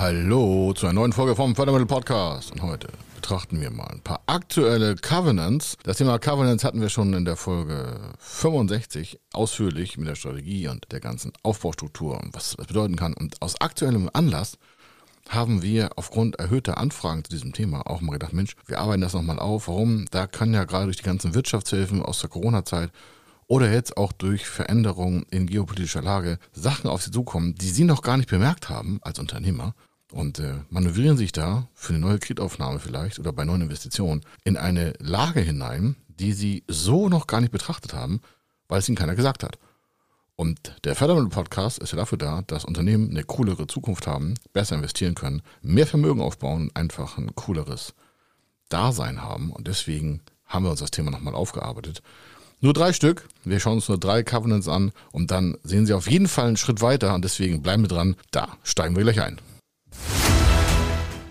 Hallo zu einer neuen Folge vom Fördermittel Podcast. Und heute betrachten wir mal ein paar aktuelle Covenants. Das Thema Covenants hatten wir schon in der Folge 65 ausführlich mit der Strategie und der ganzen Aufbaustruktur und was das bedeuten kann. Und aus aktuellem Anlass haben wir aufgrund erhöhter Anfragen zu diesem Thema auch mal gedacht, Mensch, wir arbeiten das nochmal auf. Warum? Da kann ja gerade durch die ganzen Wirtschaftshilfen aus der Corona-Zeit oder jetzt auch durch Veränderungen in geopolitischer Lage Sachen auf sie zukommen, die sie noch gar nicht bemerkt haben als Unternehmer und äh, manövrieren sich da für eine neue Kreditaufnahme vielleicht oder bei neuen Investitionen in eine Lage hinein, die sie so noch gar nicht betrachtet haben, weil es ihnen keiner gesagt hat. Und der Fördermittel-Podcast ist ja dafür da, dass Unternehmen eine coolere Zukunft haben, besser investieren können, mehr Vermögen aufbauen und einfach ein cooleres Dasein haben. Und deswegen haben wir uns das Thema nochmal aufgearbeitet. Nur drei Stück. Wir schauen uns nur drei Covenants an und dann sehen Sie auf jeden Fall einen Schritt weiter und deswegen bleiben wir dran. Da steigen wir gleich ein.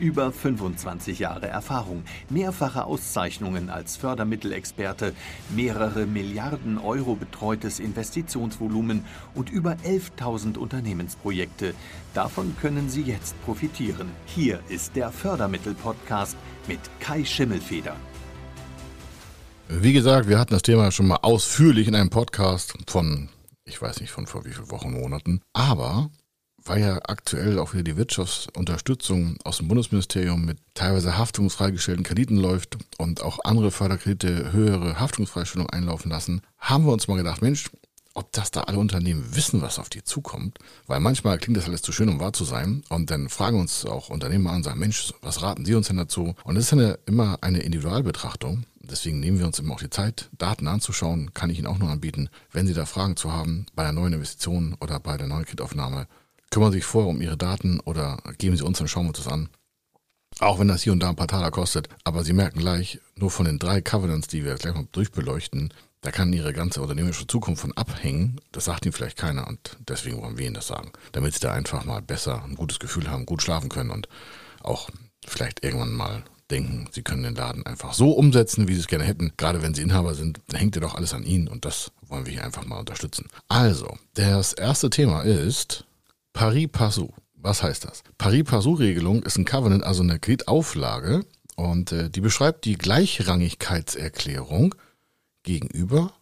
Über 25 Jahre Erfahrung, mehrfache Auszeichnungen als Fördermittelexperte, mehrere Milliarden Euro betreutes Investitionsvolumen und über 11.000 Unternehmensprojekte. Davon können Sie jetzt profitieren. Hier ist der Fördermittel-Podcast mit Kai Schimmelfeder. Wie gesagt, wir hatten das Thema schon mal ausführlich in einem Podcast von, ich weiß nicht von vor wie vielen Wochen, Monaten. Aber weil ja aktuell auch wieder die Wirtschaftsunterstützung aus dem Bundesministerium mit teilweise haftungsfreigestellten Krediten läuft und auch andere Förderkredite höhere Haftungsfreistellung einlaufen lassen, haben wir uns mal gedacht, Mensch, ob das da alle Unternehmen wissen, was auf die zukommt. Weil manchmal klingt das alles zu schön, um wahr zu sein. Und dann fragen uns auch Unternehmer an und sagen, Mensch, was raten Sie uns denn dazu? Und das ist eine, immer eine Individualbetrachtung. Deswegen nehmen wir uns immer auch die Zeit, Daten anzuschauen, kann ich Ihnen auch nur anbieten. Wenn Sie da Fragen zu haben, bei der neuen Investition oder bei der neuen Kreditaufnahme, kümmern sich vorher um Ihre Daten oder geben Sie uns, dann schauen wir uns das an. Auch wenn das hier und da ein paar Taler kostet. Aber Sie merken gleich, nur von den drei Covenants, die wir gleich mal durchbeleuchten, da kann Ihre ganze unternehmerische Zukunft von abhängen. Das sagt Ihnen vielleicht keiner und deswegen wollen wir Ihnen das sagen. Damit Sie da einfach mal besser ein gutes Gefühl haben, gut schlafen können und auch vielleicht irgendwann mal denken, Sie können den Laden einfach so umsetzen, wie Sie es gerne hätten. Gerade wenn Sie Inhaber sind, dann hängt ja doch alles an Ihnen und das wollen wir hier einfach mal unterstützen. Also, das erste Thema ist Pari Passu. Was heißt das? Pari Passu-Regelung ist ein Covenant, also eine Kreditauflage und äh, die beschreibt die Gleichrangigkeitserklärung gegenüber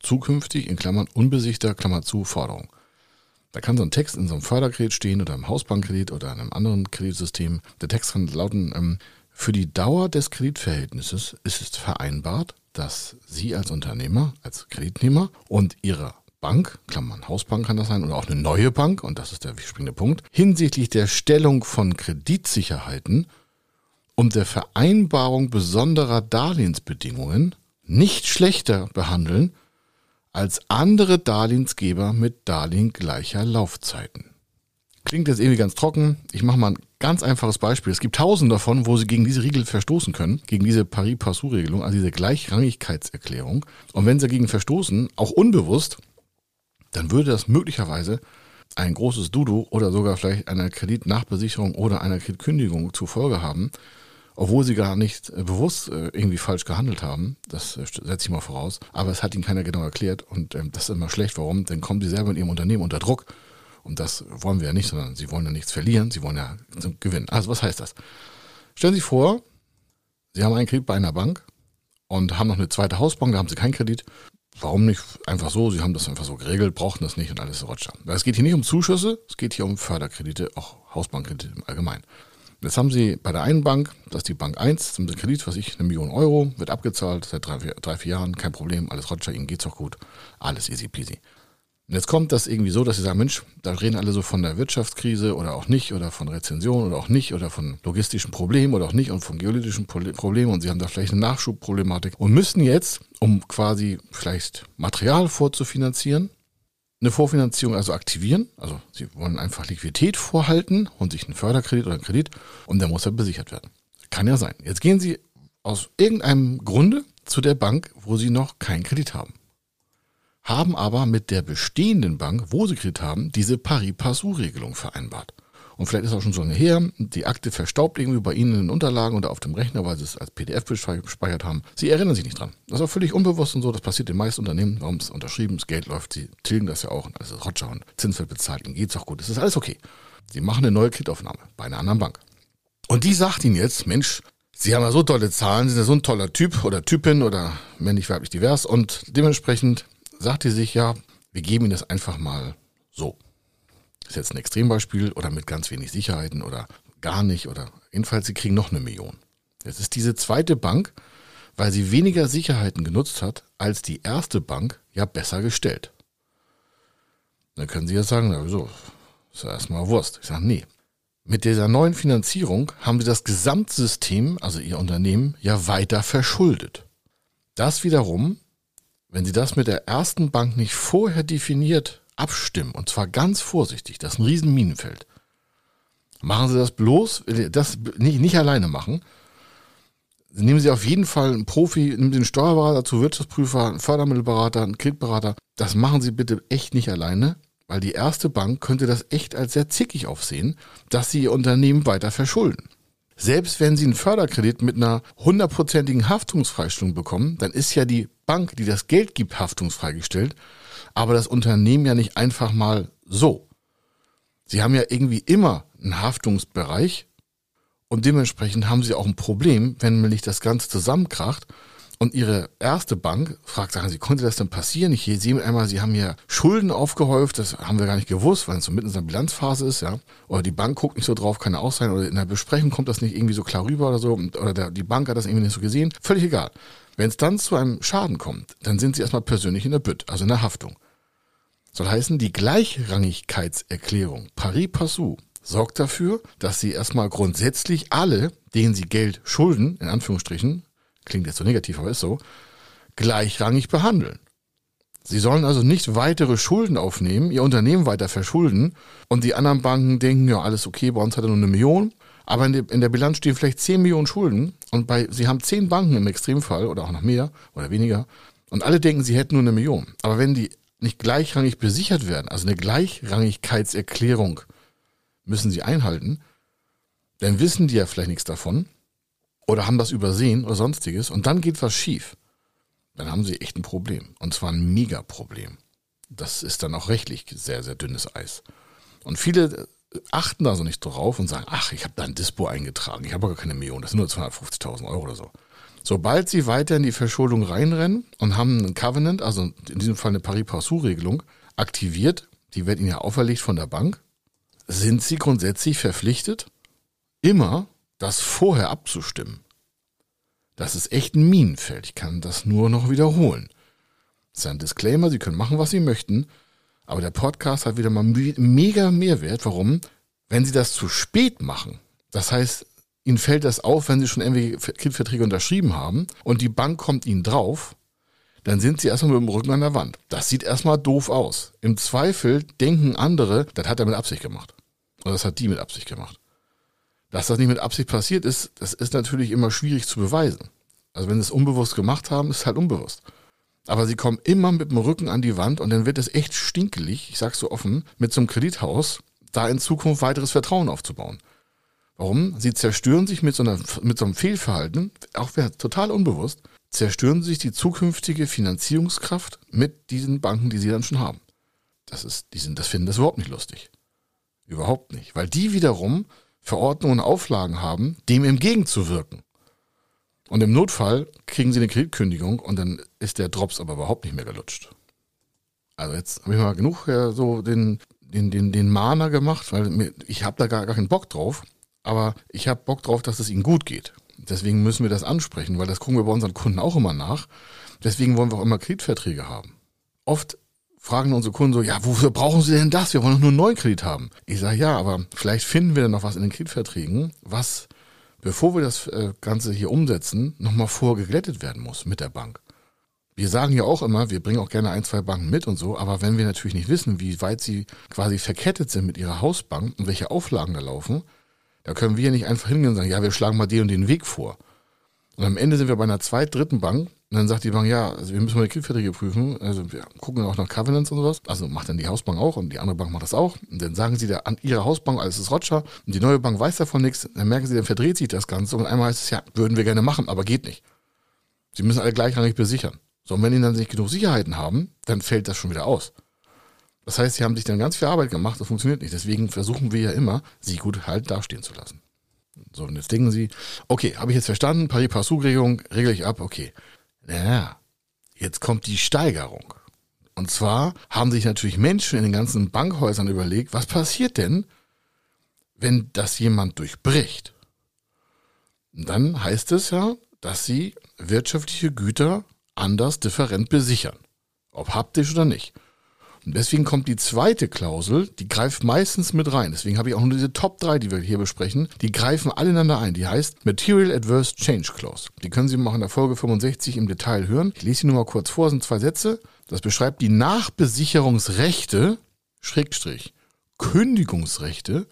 zukünftig in Klammern unbesichter Klammer zu Forderung. Da kann so ein Text in so einem Förderkredit stehen oder im Hausbankkredit oder in einem anderen Kreditsystem. Der Text kann lauten, ähm, für die Dauer des Kreditverhältnisses ist es vereinbart, dass Sie als Unternehmer, als Kreditnehmer und Ihre Bank, Klammern Hausbank kann das sein, oder auch eine neue Bank, und das ist der springende Punkt, hinsichtlich der Stellung von Kreditsicherheiten und der Vereinbarung besonderer Darlehensbedingungen nicht schlechter behandeln als andere Darlehensgeber mit Darlehen gleicher Laufzeiten. Klingt jetzt irgendwie ganz trocken. Ich mache mal ein ganz einfaches Beispiel. Es gibt tausend davon, wo Sie gegen diese Regel verstoßen können, gegen diese Paris-Passou-Regelung, also diese Gleichrangigkeitserklärung. Und wenn Sie dagegen verstoßen, auch unbewusst, dann würde das möglicherweise ein großes Dudo oder sogar vielleicht eine Kreditnachbesicherung oder eine Kreditkündigung zur Folge haben, obwohl sie gar nicht äh, bewusst äh, irgendwie falsch gehandelt haben. Das äh, setze ich mal voraus. Aber es hat ihnen keiner genau erklärt und ähm, das ist immer schlecht. Warum? Dann kommen sie selber in ihrem Unternehmen unter Druck und das wollen wir ja nicht, sondern sie wollen ja nichts verlieren, sie wollen ja gewinnen. Also was heißt das? Stellen Sie sich vor, Sie haben einen Kredit bei einer Bank und haben noch eine zweite Hausbank, da haben Sie keinen Kredit warum nicht einfach so? Sie haben das einfach so geregelt, brauchten das nicht und alles Roger. Es geht hier nicht um Zuschüsse, es geht hier um Förderkredite, auch Hausbankkredite im Allgemeinen. Jetzt haben Sie bei der einen Bank, das ist die Bank 1, haben Sie Kredit, was ich, eine Million Euro, wird abgezahlt seit drei, vier, drei, vier Jahren, kein Problem, alles Roger, Ihnen geht's auch gut, alles easy peasy. Und jetzt kommt das irgendwie so, dass sie sagen, Mensch, da reden alle so von der Wirtschaftskrise oder auch nicht oder von Rezension oder auch nicht oder von logistischen Problemen oder auch nicht und von geologischen Problemen und sie haben da vielleicht eine Nachschubproblematik und müssen jetzt, um quasi vielleicht Material vorzufinanzieren, eine Vorfinanzierung also aktivieren. Also sie wollen einfach Liquidität vorhalten und sich einen Förderkredit oder einen Kredit und der muss ja besichert werden. Kann ja sein. Jetzt gehen Sie aus irgendeinem Grunde zu der Bank, wo Sie noch keinen Kredit haben. Haben aber mit der bestehenden Bank, wo Sie Kredit haben, diese Pari-Passu-Regelung vereinbart. Und vielleicht ist auch schon so lange her, die Akte verstaubt irgendwie bei Ihnen in den Unterlagen oder auf dem Rechner, weil Sie es als PDF gespeichert haben. Sie erinnern sich nicht dran. Das ist auch völlig unbewusst und so. Das passiert den meisten Unternehmen. Warum es unterschrieben, das Geld läuft, Sie tilgen das ja auch. Und alles ist Roger und Zins wird bezahlt, Ihnen geht's auch gut. Das ist alles okay. Sie machen eine neue Kreditaufnahme bei einer anderen Bank. Und die sagt Ihnen jetzt, Mensch, Sie haben ja so tolle Zahlen, sind ja so ein toller Typ oder Typin oder männlich, weiblich, divers und dementsprechend sagt die sich ja, wir geben Ihnen das einfach mal so. Ist jetzt ein Extrembeispiel oder mit ganz wenig Sicherheiten oder gar nicht oder jedenfalls, Sie kriegen noch eine Million. Jetzt ist diese zweite Bank, weil sie weniger Sicherheiten genutzt hat als die erste Bank, ja besser gestellt. Dann können Sie ja sagen, na wieso, ist ja erstmal Wurst. Ich sage, nee, mit dieser neuen Finanzierung haben sie das Gesamtsystem, also ihr Unternehmen, ja weiter verschuldet. Das wiederum, wenn sie das mit der ersten Bank nicht vorher definiert abstimmen, und zwar ganz vorsichtig, das ist ein riesen Minenfeld, machen sie das bloß, das nicht, nicht alleine machen, nehmen Sie auf jeden Fall einen Profi, nehmen Sie einen Steuerberater, zu Wirtschaftsprüfer, einen Fördermittelberater, einen Kreditberater. Das machen Sie bitte echt nicht alleine. Weil die erste Bank könnte das echt als sehr zickig aufsehen, dass sie ihr Unternehmen weiter verschulden. Selbst wenn sie einen Förderkredit mit einer hundertprozentigen Haftungsfreistellung bekommen, dann ist ja die Bank, die das Geld gibt, haftungsfreigestellt, aber das Unternehmen ja nicht einfach mal so. Sie haben ja irgendwie immer einen Haftungsbereich und dementsprechend haben sie auch ein Problem, wenn nämlich das Ganze zusammenkracht und ihre erste Bank fragt, sagen Sie, konnte das denn passieren? Ich sehe einmal, Sie haben hier Schulden aufgehäuft, das haben wir gar nicht gewusst, weil es so mitten in der Bilanzphase ist, ja. Oder die Bank guckt nicht so drauf, kann ja auch sein, oder in der Besprechung kommt das nicht irgendwie so klar rüber oder so, oder der, die Bank hat das irgendwie nicht so gesehen. Völlig egal. Wenn es dann zu einem Schaden kommt, dann sind Sie erstmal persönlich in der Bütt, also in der Haftung. Soll heißen, die Gleichrangigkeitserklärung pari passu sorgt dafür, dass Sie erstmal grundsätzlich alle, denen Sie Geld schulden, in Anführungsstrichen, klingt jetzt so negativ, aber ist so, gleichrangig behandeln. Sie sollen also nicht weitere Schulden aufnehmen, ihr Unternehmen weiter verschulden und die anderen Banken denken, ja, alles okay, bei uns hat er nur eine Million, aber in, der, Bilanz stehen vielleicht 10 Millionen Schulden und bei, sie haben 10 Banken im Extremfall oder auch noch mehr oder weniger und alle denken, sie hätten nur eine Million. Aber wenn die nicht gleichrangig besichert werden, also eine Gleichrangigkeitserklärung müssen sie einhalten, dann wissen die ja vielleicht nichts davon oder haben das übersehen oder sonstiges und dann geht was schief, dann haben sie echt ein Problem. Und zwar ein Mega-Problem. Das ist dann auch rechtlich sehr, sehr dünnes Eis. Und viele achten da so nicht drauf und sagen, ach, ich habe da ein Dispo eingetragen, ich habe gar keine Million, das sind nur 250.000 Euro oder so. Sobald sie weiter in die Verschuldung reinrennen und haben einen Covenant, also in diesem Fall eine Pari-Passu-Regelung, aktiviert, die wird ihnen ja auferlegt von der Bank, sind sie grundsätzlich verpflichtet, immer das vorher abzustimmen. Das ist echt ein Minenfeld. Ich kann das nur noch wiederholen. Das ist ein Disclaimer, Sie können machen, was Sie möchten, aber der Podcast hat wieder mal mega Mehrwert. Warum? Wenn Sie das zu spät machen, das heißt, Ihnen fällt das auf, wenn Sie schon irgendwelche Kreditverträge unterschrieben haben und die Bank kommt Ihnen drauf, dann sind Sie erstmal mit dem Rücken an der Wand. Das sieht erstmal doof aus. Im Zweifel denken andere, das hat er mit Absicht gemacht. Oder das hat die mit Absicht gemacht. Dass das nicht mit Absicht passiert ist, das ist natürlich immer schwierig zu beweisen. Also wenn sie es unbewusst gemacht haben, ist es halt unbewusst. Aber sie kommen immer mit dem Rücken an die Wand und dann wird es echt stinkelig, ich sag's so offen, mit so einem Kredithaus da in Zukunft weiteres Vertrauen aufzubauen. Warum? Sie zerstören sich mit so, einer, mit so einem Fehlverhalten, auch total unbewusst, zerstören sich die zukünftige Finanzierungskraft mit diesen Banken, die sie dann schon haben. Das ist, die sind, das finden das überhaupt nicht lustig. Überhaupt nicht. Weil die wiederum Verordnungen und Auflagen haben, dem entgegenzuwirken. Und im Notfall kriegen sie eine Kreditkündigung und dann ist der Drops aber überhaupt nicht mehr gelutscht. Also jetzt habe ich mal genug ja, so den, den, den, den Mahner gemacht, weil mir, ich habe da gar, gar keinen Bock drauf. Aber ich habe Bock drauf, dass es ihnen gut geht. Deswegen müssen wir das ansprechen, weil das gucken wir bei unseren Kunden auch immer nach. Deswegen wollen wir auch immer Kreditverträge haben. Oft fragen unsere Kunden so, ja, wofür brauchen Sie denn das? Wir wollen doch nur einen neuen Kredit haben. Ich sage, ja, aber vielleicht finden wir dann noch was in den Kreditverträgen, was, bevor wir das äh, Ganze hier umsetzen, nochmal vorgeglättet werden muss mit der Bank. Wir sagen ja auch immer, wir bringen auch gerne ein, zwei Banken mit und so, aber wenn wir natürlich nicht wissen, wie weit sie quasi verkettet sind mit ihrer Hausbank und welche Auflagen da laufen, Da können wir nicht einfach hingehen und sagen, ja, wir schlagen mal den und den Weg vor. Und am Ende sind wir bei einer zweit-, dritten Bank und dann sagt die Bank, ja, also wir müssen mal die Kreditverträge prüfen. Also wir gucken auch nach Covenants und sowas. Also macht dann die Hausbank auch und die andere Bank macht das auch. Und dann sagen sie da an ihre Hausbank, alles ist Roger. Und die neue Bank weiß davon nichts. Dann merken sie, dann verdreht sich das Ganze. Und einmal heißt es, ja, würden wir gerne machen, aber geht nicht. Sie müssen alle gleichrangig besichern. So, und wenn die dann nicht genug Sicherheiten haben, dann fällt das schon wieder aus. Das heißt, sie haben sich dann ganz viel Arbeit gemacht, das funktioniert nicht. Deswegen versuchen wir ja immer, sie gut halt dastehen zu lassen. So, und jetzt denken sie, okay, habe ich jetzt verstanden, Pari-Passu-Regelung, regle ich ab, okay. Naja, jetzt kommt die Steigerung. Und zwar haben sich natürlich Menschen in den ganzen Bankhäusern überlegt, was passiert denn, wenn das jemand durchbricht? Und dann heißt es ja, dass sie wirtschaftliche Güter anders different besichern. Ob haptisch oder nicht. Und deswegen kommt die zweite Klausel, die greift meistens mit rein. Deswegen habe ich auch nur diese Top 3, die wir hier besprechen. Die greifen alle ineinander ein. Die heißt Material Adverse Change Clause. Die können Sie mal in der Folge 65 im Detail hören. Ich lese sie nur mal kurz vor, sind zwei Sätze. Das beschreibt die Nachbesicherungsrechte, Schrägstrich, Kündigungsrechte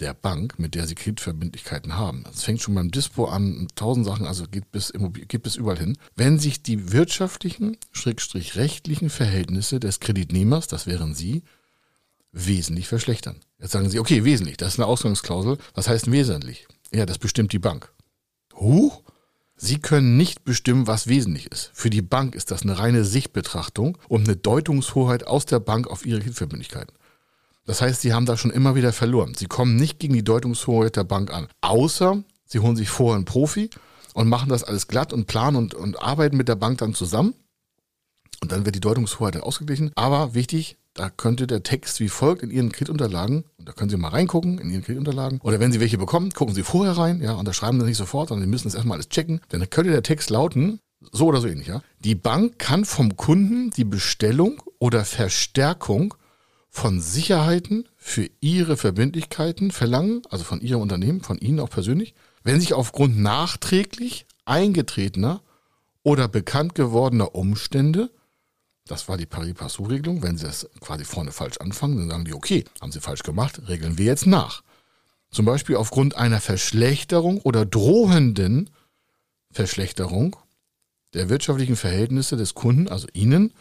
der Bank, mit der sie Kreditverbindlichkeiten haben. Es fängt schon beim Dispo an, tausend Sachen, also geht bis, geht bis überall hin. Wenn sich die wirtschaftlichen, schrägstrich rechtlichen Verhältnisse des Kreditnehmers, das wären Sie, wesentlich verschlechtern. Jetzt sagen Sie, okay, wesentlich, das ist eine Ausgangsklausel. Was heißt wesentlich? Ja, das bestimmt die Bank. Huch? Sie können nicht bestimmen, was wesentlich ist. Für die Bank ist das eine reine Sichtbetrachtung und eine Deutungshoheit aus der Bank auf ihre Kreditverbindlichkeiten. Das heißt, sie haben da schon immer wieder verloren. Sie kommen nicht gegen die Deutungshoheit der Bank an. Außer sie holen sich vorher einen Profi und machen das alles glatt und planen und, und arbeiten mit der Bank dann zusammen. Und dann wird die Deutungshoheit ausgeglichen. Aber wichtig, da könnte der Text wie folgt in Ihren Kreditunterlagen, und da können Sie mal reingucken in Ihren Kreditunterlagen, oder wenn Sie welche bekommen, gucken Sie vorher rein, ja, und da schreiben Sie nicht sofort, sondern Sie müssen es erstmal alles checken. Dann könnte der Text lauten, so oder so ähnlich, ja. Die Bank kann vom Kunden die Bestellung oder Verstärkung von Sicherheiten für ihre Verbindlichkeiten verlangen, also von ihrem Unternehmen, von Ihnen auch persönlich, wenn sich aufgrund nachträglich eingetretener oder bekannt gewordener Umstände, das war die Pari-Passu-Regelung, wenn Sie das quasi vorne falsch anfangen, dann sagen die, okay, haben Sie falsch gemacht, regeln wir jetzt nach. Zum Beispiel aufgrund einer Verschlechterung oder drohenden Verschlechterung der wirtschaftlichen Verhältnisse des Kunden, also Ihnen,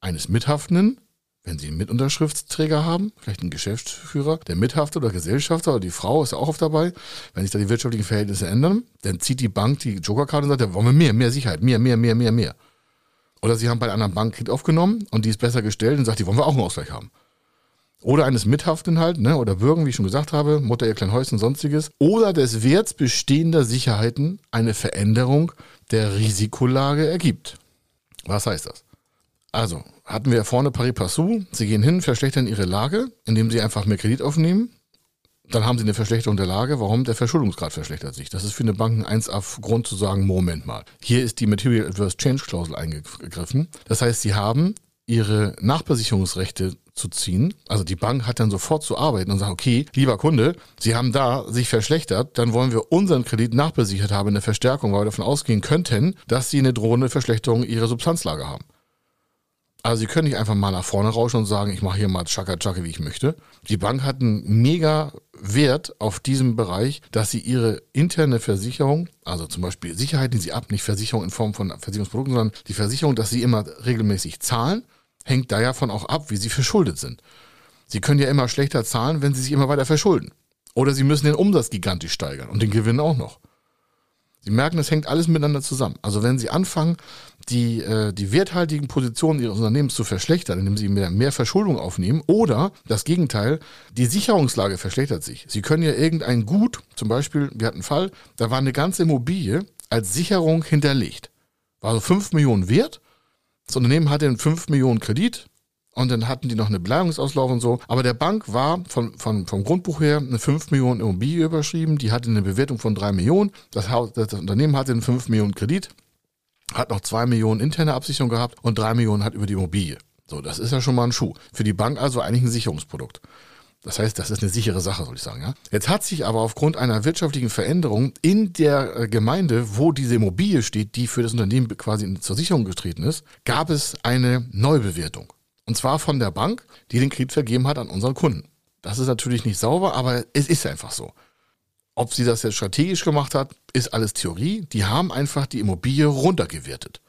eines Mithaftenden, wenn Sie einen Mitunterschriftsträger haben, vielleicht einen Geschäftsführer, der Mithafter oder Gesellschafter oder die Frau ist auch oft dabei, wenn sich da die wirtschaftlichen Verhältnisse ändern, dann zieht die Bank die Jokerkarte und sagt, ja, wollen wir mehr, mehr Sicherheit, mehr, mehr, mehr, mehr, mehr. Oder Sie haben bei einer anderen Bank Kredit aufgenommen und die ist besser gestellt und sagt, die wollen wir auch einen Ausgleich haben. Oder eines Mithaftenden halt, ne, oder Bürgen, wie ich schon gesagt habe, Mutter, ihr Kleinhäuschen, sonstiges. Oder des Werts bestehender Sicherheiten eine Veränderung der Risikolage ergibt. Was heißt das? Also, hatten wir vorne pari passu. Sie gehen hin, verschlechtern ihre Lage, indem sie einfach mehr Kredit aufnehmen. Dann haben sie eine Verschlechterung der Lage. Warum? Der Verschuldungsgrad verschlechtert sich. Das ist für eine Bank ein 1A-Grund zu sagen, Moment mal. Hier ist die Material Adverse Change Klausel eingegriffen. Das heißt, sie haben ihre Nachbesicherungsrechte zu ziehen. Also die Bank hat dann sofort zu arbeiten und sagt, okay, lieber Kunde, Sie haben da sich verschlechtert, dann wollen wir unseren Kredit nachbesichert haben in der Verstärkung, weil wir davon ausgehen könnten, dass Sie eine drohende Verschlechterung Ihrer Substanzlage haben. Also Sie können nicht einfach mal nach vorne rauschen und sagen, ich mache hier mal Chaka Chaka, wie ich möchte. Die Bank hat einen mega Wert auf diesem Bereich, dass sie ihre interne Versicherung, also zum Beispiel Sicherheit, die sie ab, nicht Versicherung in Form von Versicherungsprodukten, sondern die Versicherung, dass sie immer regelmäßig zahlen, hängt da ja von auch ab, wie sie verschuldet sind. Sie können ja immer schlechter zahlen, wenn sie sich immer weiter verschulden. Oder sie müssen den Umsatz gigantisch steigern und den Gewinn auch noch. Sie merken, es hängt alles miteinander zusammen. Also wenn Sie anfangen, die, äh, die werthaltigen Positionen Ihres Unternehmens zu verschlechtern, indem Sie mehr, mehr Verschuldung aufnehmen, oder das Gegenteil, die Sicherungslage verschlechtert sich. Sie können ja irgendein Gut, zum Beispiel, wir hatten einen Fall, da war eine ganze Immobilie als Sicherung hinterlegt. War so 5 Millionen wert. Das Unternehmen hatte einen 5 Millionen Kredit, und dann hatten die noch eine Beleihungsauslauf und so. Aber der Bank war von, von, vom Grundbuch her eine 5 Millionen Immobilie überschrieben. Die hatte eine Bewertung von 3 Millionen. Das, Haus, das Unternehmen hatte einen 5 Millionen Kredit, hat noch 2 Millionen interne Absicherung gehabt und 3 Millionen hat über die Immobilie. So, das ist ja schon mal ein Schuh. Für die Bank also eigentlich ein Sicherungsprodukt. Das heißt, das ist eine sichere Sache, soll ich sagen. Ja? Jetzt hat sich aber aufgrund einer wirtschaftlichen Veränderung in der äh, Gemeinde, wo diese Immobilie steht, die für das Unternehmen quasi zur Sicherung getreten ist, gab es eine Neubewertung. Und zwar von der Bank, die den Kredit vergeben hat an unseren Kunden. Das ist natürlich nicht sauber, aber es ist einfach so. Ob sie das jetzt strategisch gemacht hat, ist alles Theorie. Die haben einfach die Immobilie runtergewertet.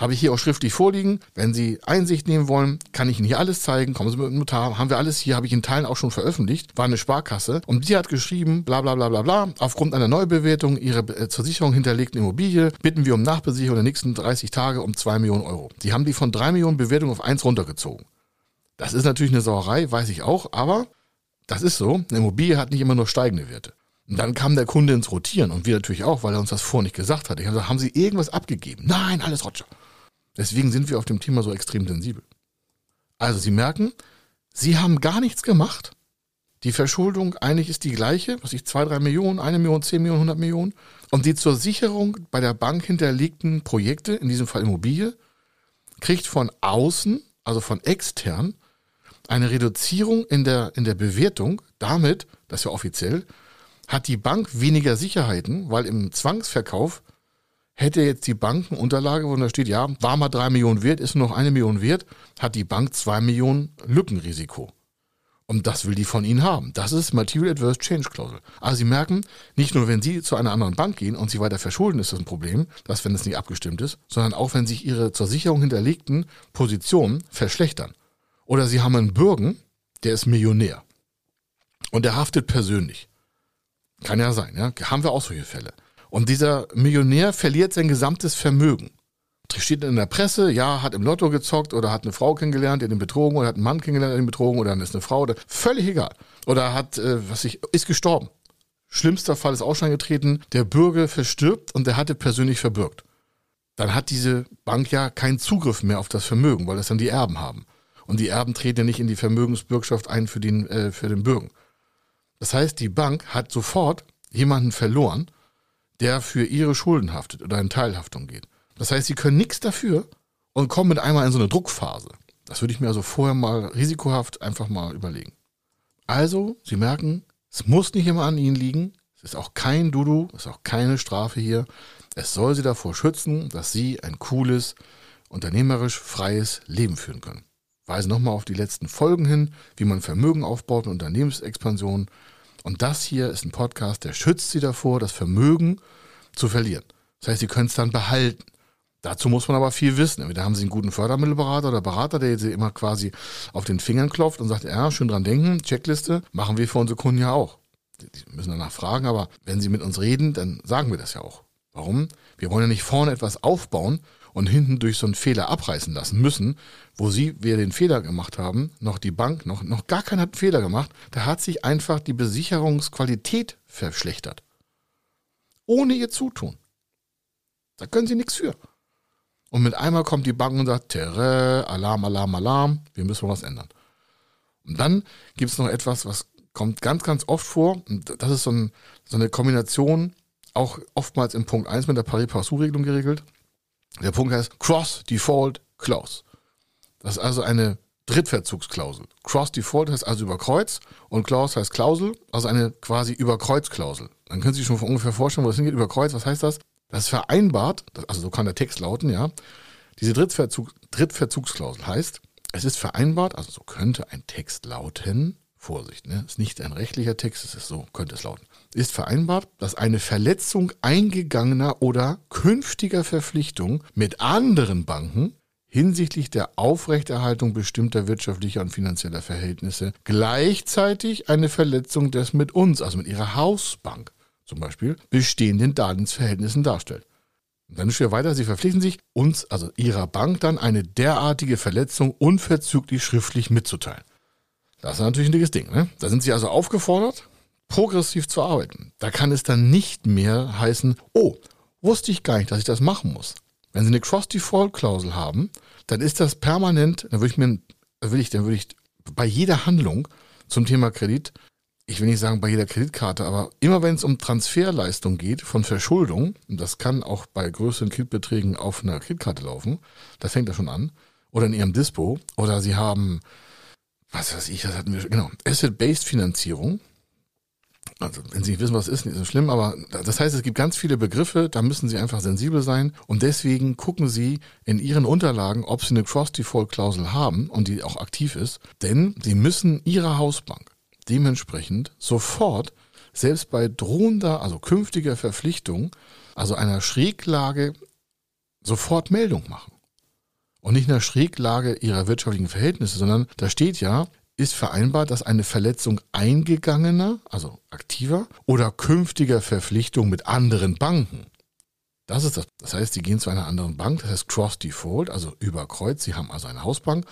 Habe ich hier auch schriftlich vorliegen. Wenn Sie Einsicht nehmen wollen, kann ich Ihnen hier alles zeigen. Kommen Sie mit dem Notar. Haben wir alles hier, habe ich in Teilen auch schon veröffentlicht. War eine Sparkasse. Und die hat geschrieben, bla bla bla bla bla. Aufgrund einer Neubewertung Ihrer äh, zur Sicherung hinterlegten Immobilie bitten wir um Nachbesicherung der nächsten 30 Tage um 2 Millionen Euro. Die haben die von 3 Millionen Bewertung auf 1 runtergezogen. Das ist natürlich eine Sauerei, weiß ich auch, aber das ist so. Eine Immobilie hat nicht immer nur steigende Werte. Und dann kam der Kunde ins Rotieren und wir natürlich auch, weil er uns das vorher nicht gesagt hat. Ich habe gesagt, haben Sie irgendwas abgegeben? Nein, alles Roger. Deswegen sind wir auf dem Thema so extrem sensibel. Also Sie merken, Sie haben gar nichts gemacht. Die Verschuldung eigentlich ist die gleiche, was ich zwei, drei Millionen, eine Million, zehn Millionen, hundert Millionen. Und die zur Sicherung bei der Bank hinterlegten Projekte, in diesem Fall Immobilie, kriegt von außen, also von extern, eine Reduzierung in der, in der Bewertung. Damit, das ist ja offiziell, hat die Bank weniger Sicherheiten, weil im Zwangsverkauf Hätte jetzt die Bank eine Unterlage, wo da steht, ja, war mal drei Millionen wert, ist nur noch eine Million wert, hat die Bank zwei Millionen Lückenrisiko. Und das will die von Ihnen haben. Das ist Material Adverse Change Clausel. Also Sie merken, nicht nur wenn Sie zu einer anderen Bank gehen und Sie weiter verschulden, ist das ein Problem, dass wenn es nicht abgestimmt ist, sondern auch wenn sich Ihre zur Sicherung hinterlegten Positionen verschlechtern. Oder Sie haben einen Bürgen, der ist Millionär. Und der haftet persönlich. Kann ja sein, ja. Haben wir auch solche Fälle. Und dieser Millionär verliert sein gesamtes Vermögen. Steht in der Presse, ja, hat im Lotto gezockt oder hat eine Frau kennengelernt, den betrogen oder hat einen Mann kennengelernt, den betrogen oder dann ist eine Frau, oder, völlig egal. Oder hat, äh, was ich, ist gestorben. Schlimmster Fall ist auch schon getreten, der Bürger verstirbt und der hatte persönlich verbürgt. Dann hat diese Bank ja keinen Zugriff mehr auf das Vermögen, weil das dann die Erben haben. Und die Erben treten ja nicht in die Vermögensbürgschaft ein für den, äh, für den Bürgen. Das heißt, die Bank hat sofort jemanden verloren, der für ihre Schulden haftet oder in Teilhaftung geht. Das heißt, sie können nichts dafür und kommen mit einmal in so eine Druckphase. Das würde ich mir also vorher mal risikohaft einfach mal überlegen. Also, Sie merken, es muss nicht immer an Ihnen liegen. Es ist auch kein Dudu, es ist auch keine Strafe hier. Es soll Sie davor schützen, dass Sie ein cooles, unternehmerisch freies Leben führen können. Weise nochmal auf die letzten Folgen hin, wie man Vermögen aufbaut und Unternehmensexpansion und das hier ist ein Podcast, der schützt sie davor, das Vermögen zu verlieren. Das heißt, sie können es dann behalten. Dazu muss man aber viel wissen. Entweder haben sie einen guten Fördermittelberater oder Berater, der sie immer quasi auf den Fingern klopft und sagt, ja, schön dran denken, Checkliste, machen wir für unsere Kunden ja auch. Die müssen danach fragen, aber wenn sie mit uns reden, dann sagen wir das ja auch. Warum? Wir wollen ja nicht vorne etwas aufbauen und hinten durch so einen Fehler abreißen lassen müssen, wo sie, wir den Fehler gemacht haben, noch die Bank, noch, noch gar keiner hat einen Fehler gemacht, da hat sich einfach die Besicherungsqualität verschlechtert. Ohne ihr Zutun. Da können sie nichts für. Und mit einmal kommt die Bank und sagt, Terre, Alarm, Alarm, Alarm, wir müssen was ändern. Und dann gibt es noch etwas, was kommt ganz, ganz oft vor. Und das ist so, ein, so eine Kombination, auch oftmals im Punkt 1 mit der Pari-Passu-Regelung geregelt. Der Punkt heißt Cross Default Clause. Das ist also eine Drittverzugsklausel. Cross Default heißt also über Kreuz und Clause heißt Klausel, also eine quasi Überkreuzklausel. Dann können Sie sich schon ungefähr vorstellen, wo das hingeht. Über Kreuz, was heißt das? Das ist vereinbart, also so kann der Text lauten, ja. Diese Drittverzug, Drittverzugsklausel heißt, es ist vereinbart, also so könnte ein Text lauten, Vorsicht, ne? Ist nicht ein rechtlicher Text, es ist so, könnte es lauten. Ist vereinbart, dass eine Verletzung eingegangener oder künftiger Verpflichtung mit anderen Banken hinsichtlich der Aufrechterhaltung bestimmter wirtschaftlicher und finanzieller Verhältnisse gleichzeitig eine Verletzung des mit uns, also mit ihrer Hausbank zum Beispiel, bestehenden Darlehensverhältnissen darstellt. Und dann steht weiter, sie verpflichten sich, uns, also ihrer Bank, dann eine derartige Verletzung unverzüglich schriftlich mitzuteilen. Das ist natürlich ein dickes Ding. Ne? Da sind Sie also aufgefordert, progressiv zu arbeiten. Da kann es dann nicht mehr heißen, oh, wusste ich gar nicht, dass ich das machen muss. Wenn Sie eine Cross-Default-Klausel haben, dann ist das permanent, dann würde ich mir, würde ich, dann würde ich bei jeder Handlung zum Thema Kredit, ich will nicht sagen bei jeder Kreditkarte, aber immer wenn es um Transferleistung geht von Verschuldung, und das kann auch bei größeren Kreditbeträgen auf einer Kreditkarte laufen, da fängt das schon an, oder in Ihrem Dispo, oder Sie haben was weiß ich, das hatten wir, genau, Asset-Based Finanzierung. Also, wenn Sie nicht wissen, was ist, nicht so schlimm, aber das heißt, es gibt ganz viele Begriffe, da müssen Sie einfach sensibel sein und deswegen gucken Sie in Ihren Unterlagen, ob Sie eine Cross-Default-Klausel haben und die auch aktiv ist, denn Sie müssen Ihrer Hausbank dementsprechend sofort, selbst bei drohender, also künftiger Verpflichtung, also einer Schräglage, sofort Meldung machen. Und nicht einer Schräglage ihrer wirtschaftlichen Verhältnisse, sondern da steht ja, ist vereinbart, dass eine Verletzung eingegangener, also aktiver oder künftiger Verpflichtung mit anderen Banken. Das ist das. Das heißt, sie gehen zu einer anderen Bank, das heißt Cross Default, also über Kreuz. Sie haben also eine Hausbank,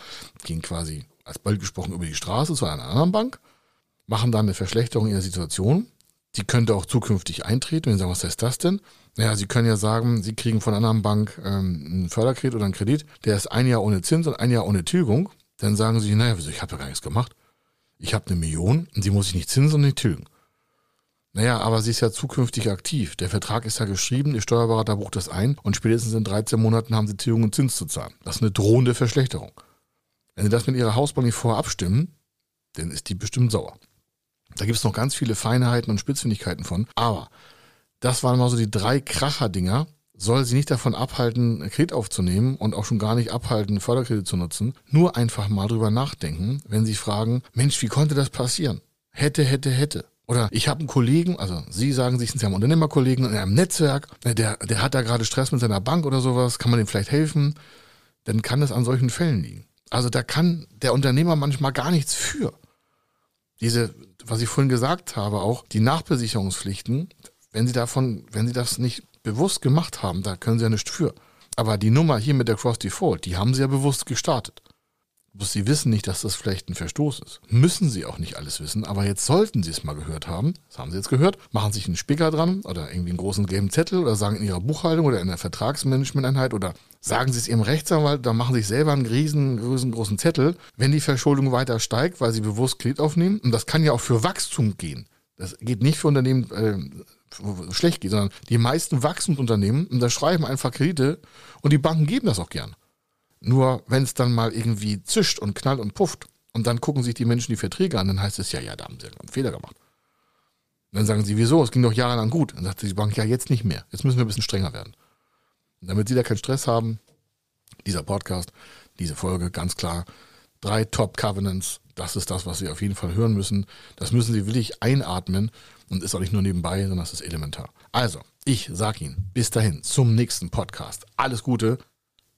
gehen quasi als bald gesprochen über die Straße zu einer anderen Bank, machen dann eine Verschlechterung ihrer Situation. Die könnte auch zukünftig eintreten. Sie sagen, was heißt das denn? Naja, Sie können ja sagen, Sie kriegen von einer anderen Bank ähm, einen Förderkredit oder einen Kredit, der ist ein Jahr ohne Zins und ein Jahr ohne Tilgung. Dann sagen sie, naja, ich habe ja gar nichts gemacht. Ich habe eine Million und sie muss sich nicht zinsen und nicht tilgen. Naja, aber sie ist ja zukünftig aktiv. Der Vertrag ist ja geschrieben, der Steuerberater bucht das ein und spätestens in 13 Monaten haben sie Tilgung und Zins zu zahlen. Das ist eine drohende Verschlechterung. Wenn sie das mit ihrer Hausbank nicht vorher abstimmen, dann ist die bestimmt sauer. Da gibt es noch ganz viele Feinheiten und Spitzfindigkeiten von. Aber das waren mal so die drei Kracher-Dinger, soll sie nicht davon abhalten, Kredit aufzunehmen und auch schon gar nicht abhalten, Förderkredit zu nutzen. Nur einfach mal drüber nachdenken, wenn sie fragen, Mensch, wie konnte das passieren? Hätte, hätte, hätte. Oder ich habe einen Kollegen, also Sie sagen sich, Sie haben Unternehmerkollegen in einem Netzwerk, der, der hat da gerade Stress mit seiner Bank oder sowas, kann man dem vielleicht helfen? Dann kann es an solchen Fällen liegen. Also da kann der Unternehmer manchmal gar nichts für. Diese, was ich vorhin gesagt habe, auch die Nachbesicherungspflichten, wenn Sie davon, wenn Sie das nicht bewusst gemacht haben, da können sie ja nichts für. Aber die Nummer hier mit der Cross Default, die haben sie ja bewusst gestartet. Bloß sie wissen nicht, dass das vielleicht ein Verstoß ist. Müssen sie auch nicht alles wissen, aber jetzt sollten sie es mal gehört haben. Das haben sie jetzt gehört. Machen sich einen Spicker dran oder irgendwie einen großen gelben Zettel oder sagen in ihrer Buchhaltung oder in der Vertragsmanagementeinheit oder sagen sie es ihrem Rechtsanwalt, dann machen sie sich selber einen riesen, riesengroßen Zettel, wenn die Verschuldung weiter steigt, weil sie bewusst Kredit aufnehmen. Und das kann ja auch für Wachstum gehen. Das geht nicht für Unternehmen äh, schlecht geht, sondern die meisten Wachstumsunternehmen unterschreiben einfach Kredite und die Banken geben das auch gern. Nur wenn es dann mal irgendwie zischt und knallt und pufft und dann gucken sich die Menschen die Verträge an, dann heißt es ja, ja, da haben sie einen Fehler gemacht. Und dann sagen sie, wieso? Es ging doch jahrelang gut. Dann sagt die Bank, ja, jetzt nicht mehr. Jetzt müssen wir ein bisschen strenger werden. Und damit sie da keinen Stress haben, dieser Podcast, diese Folge, ganz klar, drei Top Covenants, das ist das, was Sie auf jeden Fall hören müssen. Das müssen Sie wirklich einatmen und ist auch nicht nur nebenbei, sondern das ist elementar. Also, ich sage Ihnen, bis dahin, zum nächsten Podcast. Alles Gute,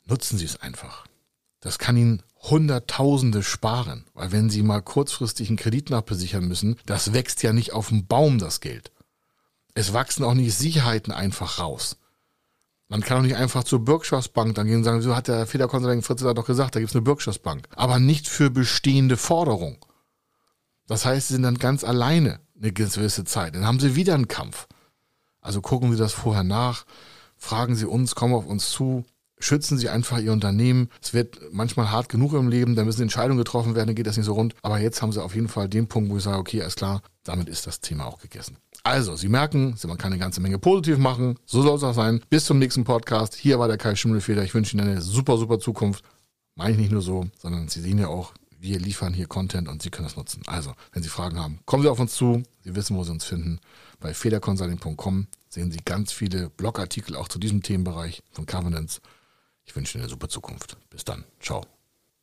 nutzen Sie es einfach. Das kann Ihnen Hunderttausende sparen, weil wenn Sie mal kurzfristig einen Kredit nachbesichern müssen, das wächst ja nicht auf dem Baum, das Geld. Es wachsen auch nicht Sicherheiten einfach raus. Man kann auch nicht einfach zur Bürgschaftsbank dann gehen und sagen, so hat der Federkonsulent Fritz da doch gesagt, da gibt es eine Bürgschaftsbank. Aber nicht für bestehende Forderungen. Das heißt, sie sind dann ganz alleine eine gewisse Zeit. Dann haben sie wieder einen Kampf. Also gucken Sie das vorher nach, fragen Sie uns, kommen auf uns zu, schützen Sie einfach Ihr Unternehmen. Es wird manchmal hart genug im Leben, da müssen Entscheidungen getroffen werden, dann geht das nicht so rund. Aber jetzt haben Sie auf jeden Fall den Punkt, wo ich sage, okay, alles klar, damit ist das Thema auch gegessen. Also, Sie merken, man kann eine ganze Menge positiv machen. So soll es auch sein. Bis zum nächsten Podcast. Hier war der Kai Schimmelfeder. Ich wünsche Ihnen eine super, super Zukunft. Meine ich nicht nur so, sondern Sie sehen ja auch, wir liefern hier Content und Sie können das nutzen. Also, wenn Sie Fragen haben, kommen Sie auf uns zu. Sie wissen, wo Sie uns finden. Bei federconsulting.com sehen Sie ganz viele Blogartikel auch zu diesem Themenbereich von Covenants. Ich wünsche Ihnen eine super Zukunft. Bis dann. Ciao.